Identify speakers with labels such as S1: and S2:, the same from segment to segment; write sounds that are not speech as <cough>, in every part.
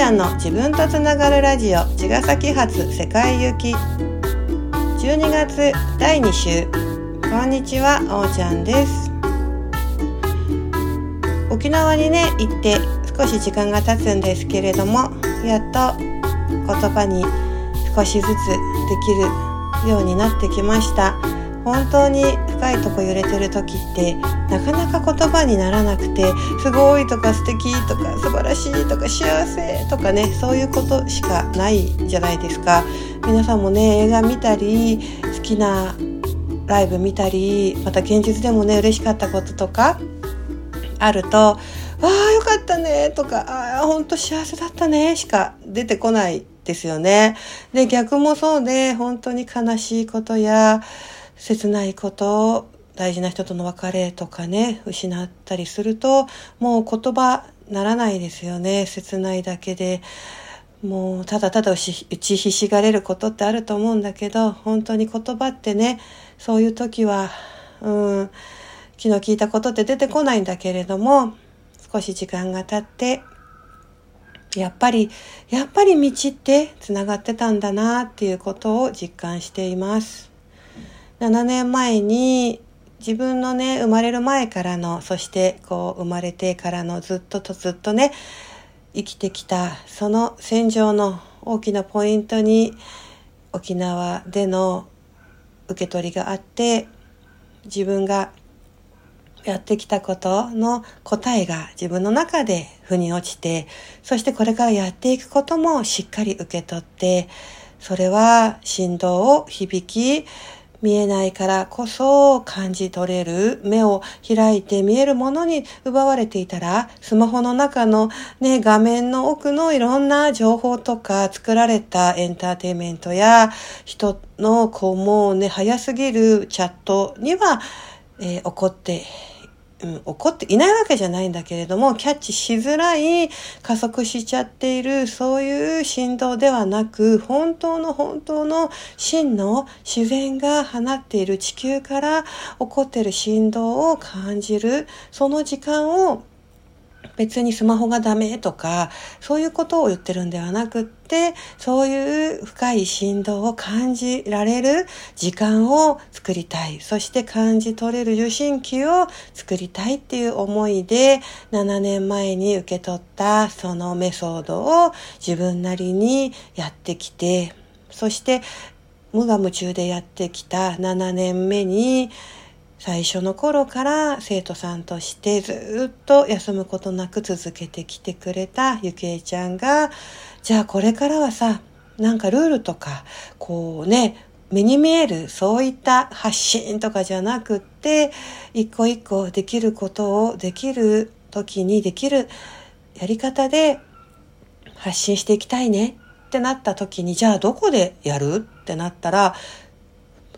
S1: ちゃんの自分とつながるラジオ茅ヶ崎発世界行き。12月第2週こんにちはおーちゃんです。沖縄にね行って少し時間が経つんですけれどもやっと言葉に少しずつできるようになってきました。本当に深いとこ揺れてる時ってなかなか言葉にならなくてすごいとか素敵とか素晴らしいとか幸せとかねそういうことしかないじゃないですか皆さんもね映画見たり好きなライブ見たりまた現実でもね嬉しかったこととかあると「わあよかったね」とか「ああほんと幸せだったね」しか出てこないですよね。で逆もそうで本当に悲しいことや切ないこと大事な人との別れとかね失ったりするともう言葉ならないですよね切ないだけでもうただただ打ちひしがれることってあると思うんだけど本当に言葉ってねそういう時はうん昨日聞いたことって出てこないんだけれども少し時間が経ってやっぱりやっぱり道ってつながってたんだなっていうことを実感しています。7年前に自分のね生まれる前からのそしてこう生まれてからのずっととずっとね生きてきたその戦場の大きなポイントに沖縄での受け取りがあって自分がやってきたことの答えが自分の中で腑に落ちてそしてこれからやっていくこともしっかり受け取ってそれは振動を響き見えないからこそ感じ取れる目を開いて見えるものに奪われていたらスマホの中のね画面の奥のいろんな情報とか作られたエンターテイメントや人のこうもうね早すぎるチャットには、えー、怒ってうん、怒っていないわけじゃないんだけれども、キャッチしづらい、加速しちゃっている、そういう振動ではなく、本当の本当の真の自然が放っている地球から起こっている振動を感じる、その時間を別にスマホがダメとか、そういうことを言ってるんではなくって、そういう深い振動を感じられる時間を作りたい。そして感じ取れる受信機を作りたいっていう思いで、7年前に受け取ったそのメソッドを自分なりにやってきて、そして無我夢中でやってきた7年目に、最初の頃から生徒さんとしてずっと休むことなく続けてきてくれたゆきえちゃんが、じゃあこれからはさ、なんかルールとか、こうね、目に見えるそういった発信とかじゃなくって、一個一個できることをできる時にできるやり方で発信していきたいねってなった時に、じゃあどこでやるってなったら、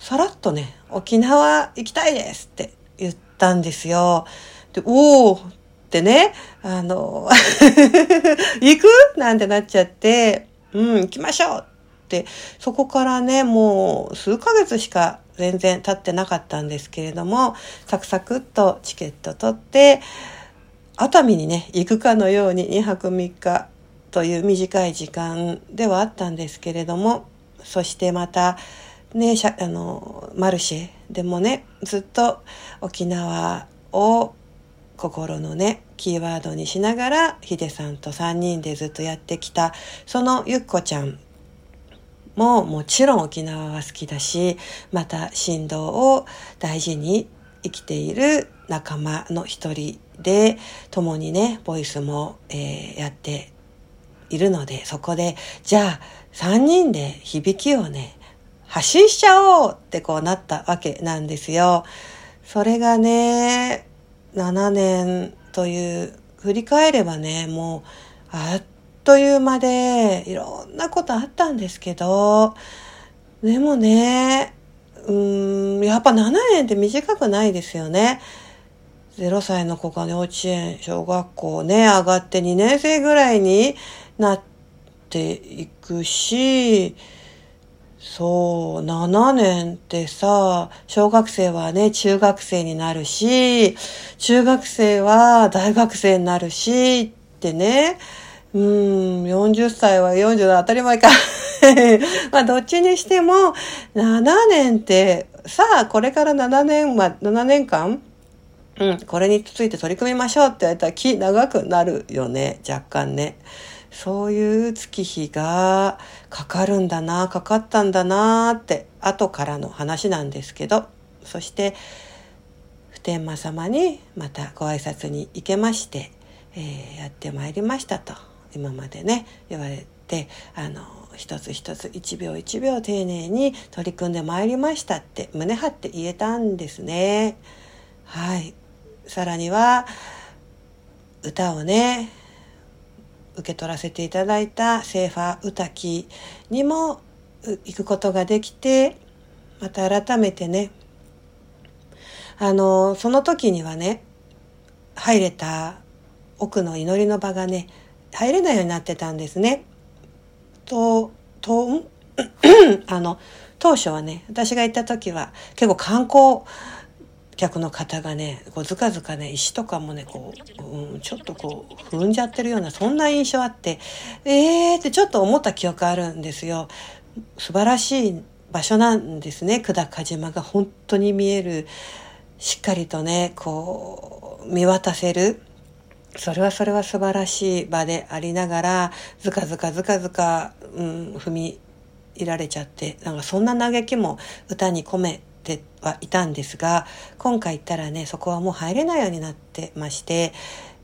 S1: さらっとね、沖縄行きたいですって言ったんですよ。で、おーってね、あの、<laughs> 行く？なんてなっちゃって、うん、行きましょうって、そこからね、もう数ヶ月しか全然経ってなかったんですけれども、サクサクっとチケット取って、熱海にね、行くかのように2泊3日という短い時間ではあったんですけれども、そしてまた、ね、あの、マルシェでもね、ずっと沖縄を心のね、キーワードにしながら、ヒデさんと3人でずっとやってきた、そのゆっこちゃんももちろん沖縄は好きだし、また振動を大事に生きている仲間の一人で、共にね、ボイスも、えー、やっているので、そこで、じゃあ、3人で響きをね、発信しちゃおうってこうなったわけなんですよ。それがね、7年という、振り返ればね、もう、あっという間で、いろんなことあったんですけど、でもね、うーん、やっぱ7年って短くないですよね。0歳の子が幼稚園、小学校ね、上がって2年生ぐらいになっていくし、そう、7年ってさ、小学生はね、中学生になるし、中学生は大学生になるし、ってね、うん、40歳は40の当たり前か <laughs> まあ、どっちにしても、7年って、さあ、これから7年、まあ、7年間うん、これについて取り組みましょうって言われたら気長くなるよね、若干ね。そういう月日がかかるんだな、かかったんだなって、後からの話なんですけど、そして、普天間様にまたご挨拶に行けまして、えー、やってまいりましたと、今までね、言われて、あの、一つ一つ一秒一秒丁寧に取り組んでまいりましたって胸張って言えたんですね。はい。さらには歌をね受け取らせていただいたセーファー歌記にも行くことができてまた改めてねあのその時にはね入れた奥の祈りの場がね入れないようになってたんですね。と、と、あの、当初はね、私が行った時は結構観光客の方がね、こうずかずかね、石とかもね、こう、うん、ちょっとこう、踏んじゃってるような、そんな印象あって、えーってちょっと思った記憶あるんですよ。素晴らしい場所なんですね。久高島が本当に見える。しっかりとね、こう、見渡せる。それはそれは素晴らしい場でありながら、ずかずかずかずか、うん、踏み入られちゃって、なんかそんな嘆きも歌に込めてはいたんですが今回行ったらねそこはもう入れないようになってまして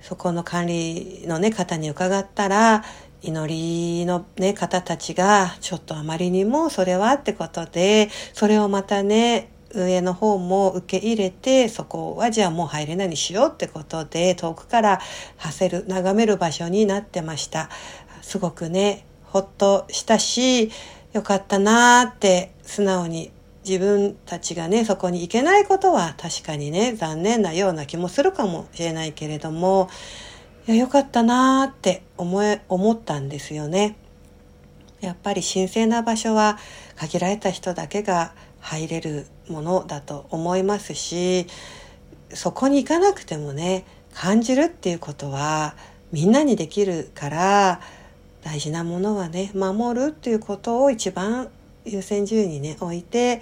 S1: そこの管理のね方に伺ったら祈りのね方たちがちょっとあまりにもそれはってことでそれをまたね上の方も受け入れてそこはじゃあもう入れないにしようってことで遠くからはせる眺める場所になってました。すごくねほっとしたしよかったなーって素直に自分たちがね、そこに行けないことは確かにね、残念なような気もするかもしれないけれども、いや、よかったなーって思え、思ったんですよね。やっぱり神聖な場所は限られた人だけが入れるものだと思いますし、そこに行かなくてもね、感じるっていうことはみんなにできるから、大事なものはね、守るっていうことを一番優先順位にね置いて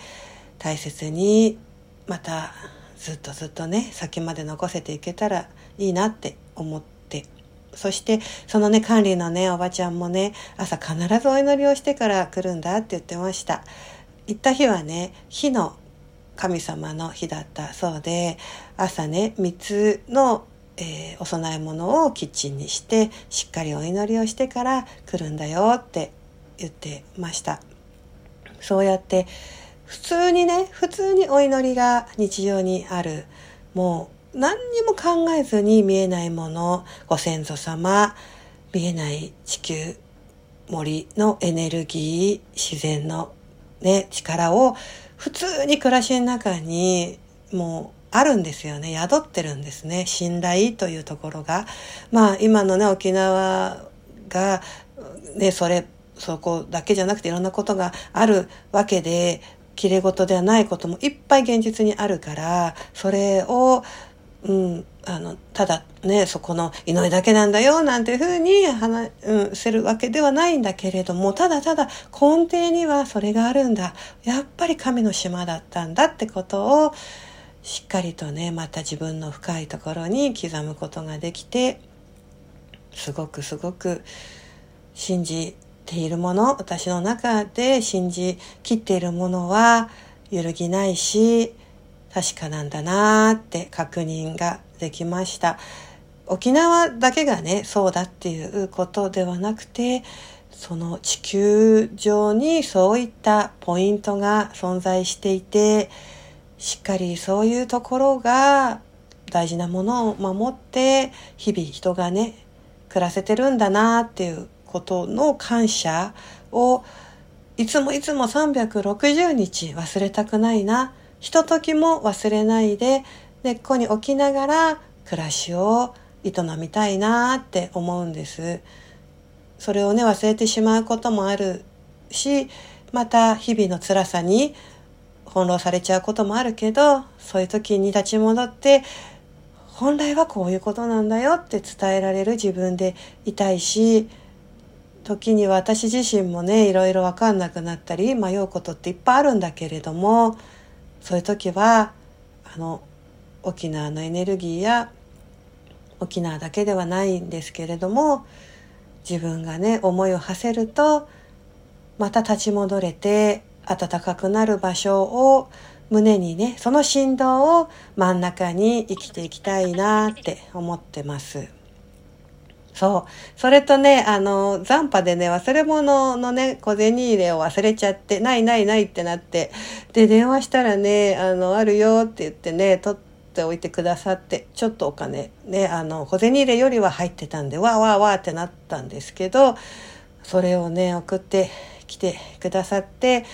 S1: 大切にまたずっとずっとね先まで残せていけたらいいなって思ってそしてそのね管理のねおばちゃんもね朝必ずお祈りをしてから来るんだって言ってました行った日はね火の神様の日だったそうで朝ね3つのえー、お供え物をキッチンにしてしっかりお祈りをしてから来るんだよって言ってました。そうやって普通にね普通にお祈りが日常にある。もう何にも考えずに見えないものご先祖様見えない地球森のエネルギー自然のね力を普通に暮らしの中にもうあるんですよね。宿ってるんですね。信頼というところが。まあ今のね沖縄がねそれそこだけじゃなくていろんなことがあるわけで、綺麗事ではないこともいっぱい現実にあるから、それを、うん、あの、ただね、そこの祈りだけなんだよ、なんていうふうに話、うん、せるわけではないんだけれども、ただただ根底にはそれがあるんだ。やっぱり神の島だったんだってことを、しっかりとね、また自分の深いところに刻むことができて、すごくすごく信じているもの、私の中で信じきっているものは揺るぎないし、確かなんだなーって確認ができました。沖縄だけがね、そうだっていうことではなくて、その地球上にそういったポイントが存在していて、しっかりそういうところが大事なものを守って、日々人がね、暮らせてるんだなっていうことの感謝をいつもいつも360日忘れたくないな。ひとときも忘れないで根っこに置きながら暮らしを営みたいなって思うんです。それをね忘れてしまうこともあるしまた日々の辛さに翻弄されちゃうこともあるけどそういう時に立ち戻って本来はこういうことなんだよって伝えられる自分でいたいし時に私自身もねいろいろ分かんなくなったり迷うことっていっぱいあるんだけれどもそういう時はあの沖縄のエネルギーや沖縄だけではないんですけれども自分がね思いを馳せるとまた立ち戻れて暖かくなる場所を胸にねその振動を真ん中に生きていきたいなって思ってます。そう。それとね、あの、残波でね、忘れ物のね、小銭入れを忘れちゃって、ないないないってなって、で、電話したらね、あの、あるよって言ってね、取っておいてくださって、ちょっとお金、ね、あの、小銭入れよりは入ってたんで、わーわーわーってなったんですけど、それをね、送ってきてくださって、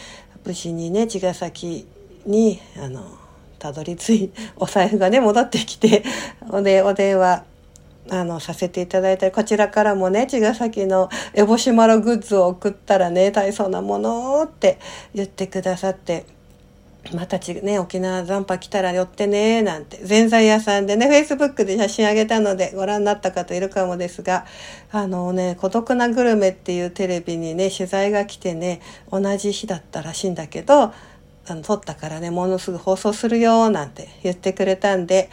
S1: 無事にね、茅ヶ崎に、あの、たどり着い、お財布がね、戻ってきて、おで、お電話、あの、させていただいたり、こちらからもね、茅ヶ崎のエボシマログッズを送ったらね、大層なものって言ってくださって、またちね、沖縄残波来たら寄ってね、なんて、ぜんざい屋さんでね、Facebook で写真あげたのでご覧になった方いるかもですが、あのね、孤独なグルメっていうテレビにね、取材が来てね、同じ日だったらしいんだけど、あの、撮ったからね、ものすぐ放送するよ、なんて言ってくれたんで、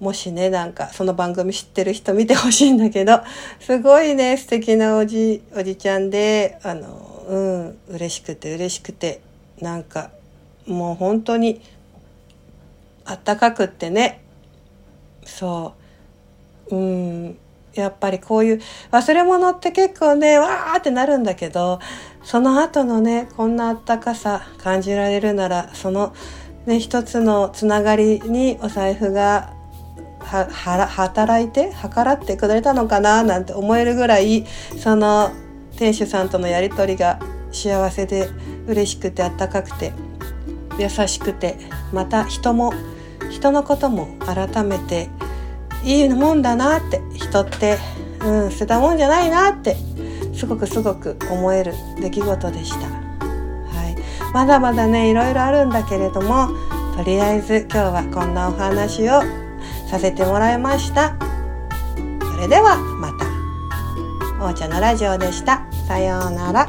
S1: もしね、なんかその番組知ってる人見てほしいんだけど、<laughs> すごいね、素敵なおじ、おじちゃんで、あの、うん、嬉しくて嬉しくて、なんか、もう本当に、あったかくってね、そう、うん、やっぱりこういう忘れ物って結構ね、わーってなるんだけど、その後のね、こんなあったかさ感じられるなら、そのね、一つのつながりにお財布が働いて計らってくれたのかななんて思えるぐらいその店主さんとのやり取りが幸せで嬉しくてあったかくて優しくてまた人も人のことも改めていいもんだなって人ってうん捨てたもんじゃないなってすごくすごく思える出来事でした。はい、まだまだねいろいろあるんだけれどもとりあえず今日はこんなお話をさせてもらいました。それではまた。おうちゃんのラジオでした。さようなら。